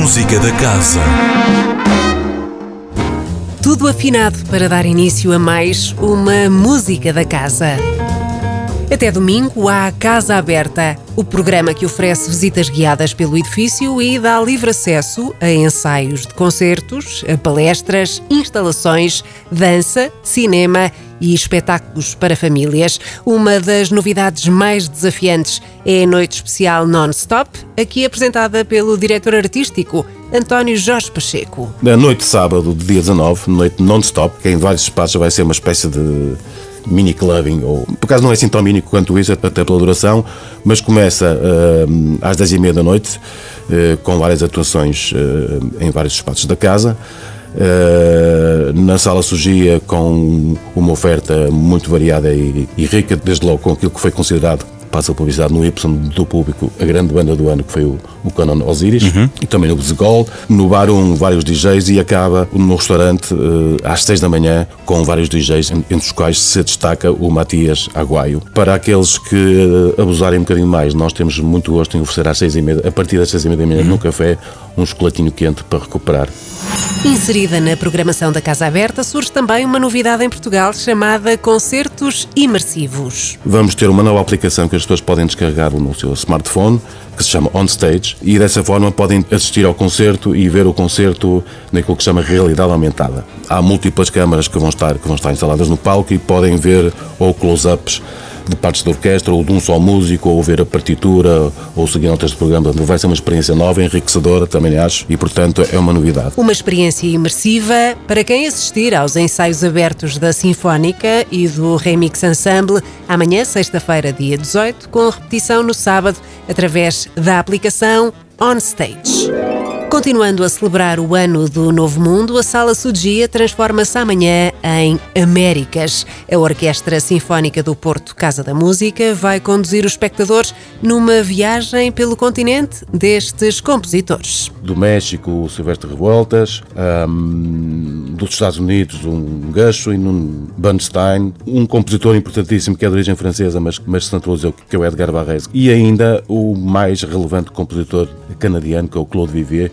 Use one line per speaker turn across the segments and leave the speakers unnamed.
Música da Casa.
Tudo afinado para dar início a mais uma Música da Casa. Até domingo há Casa Aberta, o programa que oferece visitas guiadas pelo edifício e dá livre acesso a ensaios de concertos, a palestras, instalações, dança, cinema e espetáculos para famílias. Uma das novidades mais desafiantes é a noite especial non-stop, aqui apresentada pelo diretor artístico António Jorge Pacheco.
Na noite de sábado, de dia 19, noite non-stop, que em vários espaços vai ser uma espécie de mini clubbing, ou por acaso não é assim tão mini quanto isso, até pela duração, mas começa uh, às 10h30 da noite, uh, com várias atuações uh, em vários espaços da casa. na sala surgia com uma oferta muito variada e, e rica, desde logo com aquilo que foi considerado passa a publicidade no Y do público a grande banda do ano que foi o, o Canon Osiris uhum. e também no Bezegol, no Bar 1 vários DJs e acaba no restaurante uh, às 6 da manhã com vários DJs, entre os quais se destaca o Matias Aguaio. Para aqueles que uh, abusarem um bocadinho mais, nós temos muito gosto em oferecer às 6 e meia, a partir das 6 e meia da manhã uhum. no café um chocolatinho quente para recuperar.
Inserida na programação da Casa Aberta, surge também uma novidade em Portugal chamada Concertos Imersivos.
Vamos ter uma nova aplicação que as pessoas podem descarregar no seu smartphone, que se chama On Stage, e dessa forma podem assistir ao concerto e ver o concerto naquilo que se chama realidade aumentada. Há múltiplas câmaras que vão estar, que vão estar instaladas no palco e podem ver ou close-ups de partes da orquestra ou de um só músico, ou ver a partitura, ou seguir notas de programa. Vai ser uma experiência nova, enriquecedora, também acho, e portanto é uma novidade.
Uma experiência imersiva para quem assistir aos ensaios abertos da Sinfónica e do Remix Ensemble amanhã, sexta-feira, dia 18, com repetição no sábado, através da aplicação On Stage. Continuando a celebrar o ano do Novo Mundo, a Sala Sudia transforma-se amanhã em Américas. A Orquestra Sinfónica do Porto Casa da Música vai conduzir os espectadores numa viagem pelo continente destes compositores.
Do México, o Silvestre Revoltas, um, dos Estados Unidos, um Gershwin, um Bernstein, um compositor importantíssimo que é de origem francesa, mas, mas se naturalizou, que é o Edgar Varese, e ainda o mais relevante compositor canadiano, que é o Claude Vivier,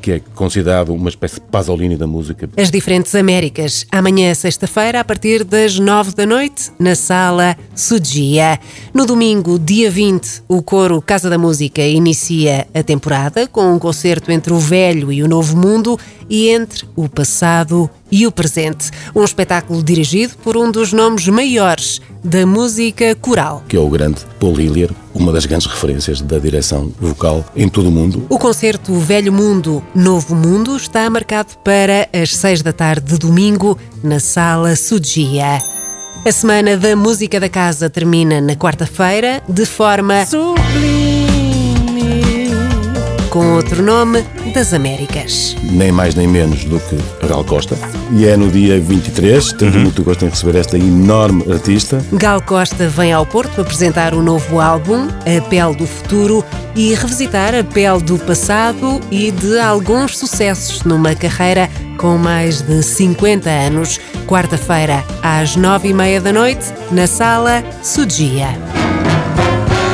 que é considerado uma espécie de Pasolini da música.
As diferentes Américas, amanhã, sexta-feira, a partir das nove da noite, na sala Sudia. No domingo, dia 20, o coro Casa da Música inicia a temporada com um concerto entre o velho e o novo mundo e entre o passado e o presente. Um espetáculo dirigido por um dos nomes maiores da música coral.
Que é o grande Paul Hillier, uma das grandes referências da direção vocal em todo o mundo.
O concerto Velho Mundo, Novo Mundo está marcado para as seis da tarde de domingo na Sala Sudia. A Semana da Música da Casa termina na quarta-feira de forma sublime com outro nome, das Américas.
Nem mais nem menos do que Gal Costa. E é no dia 23, tenho uhum. muito gosto em receber esta enorme artista.
Gal Costa vem ao Porto apresentar o novo álbum, A Pele do Futuro, e revisitar a pele do passado e de alguns sucessos numa carreira com mais de 50 anos. Quarta-feira, às nove e meia da noite, na sala Sudia.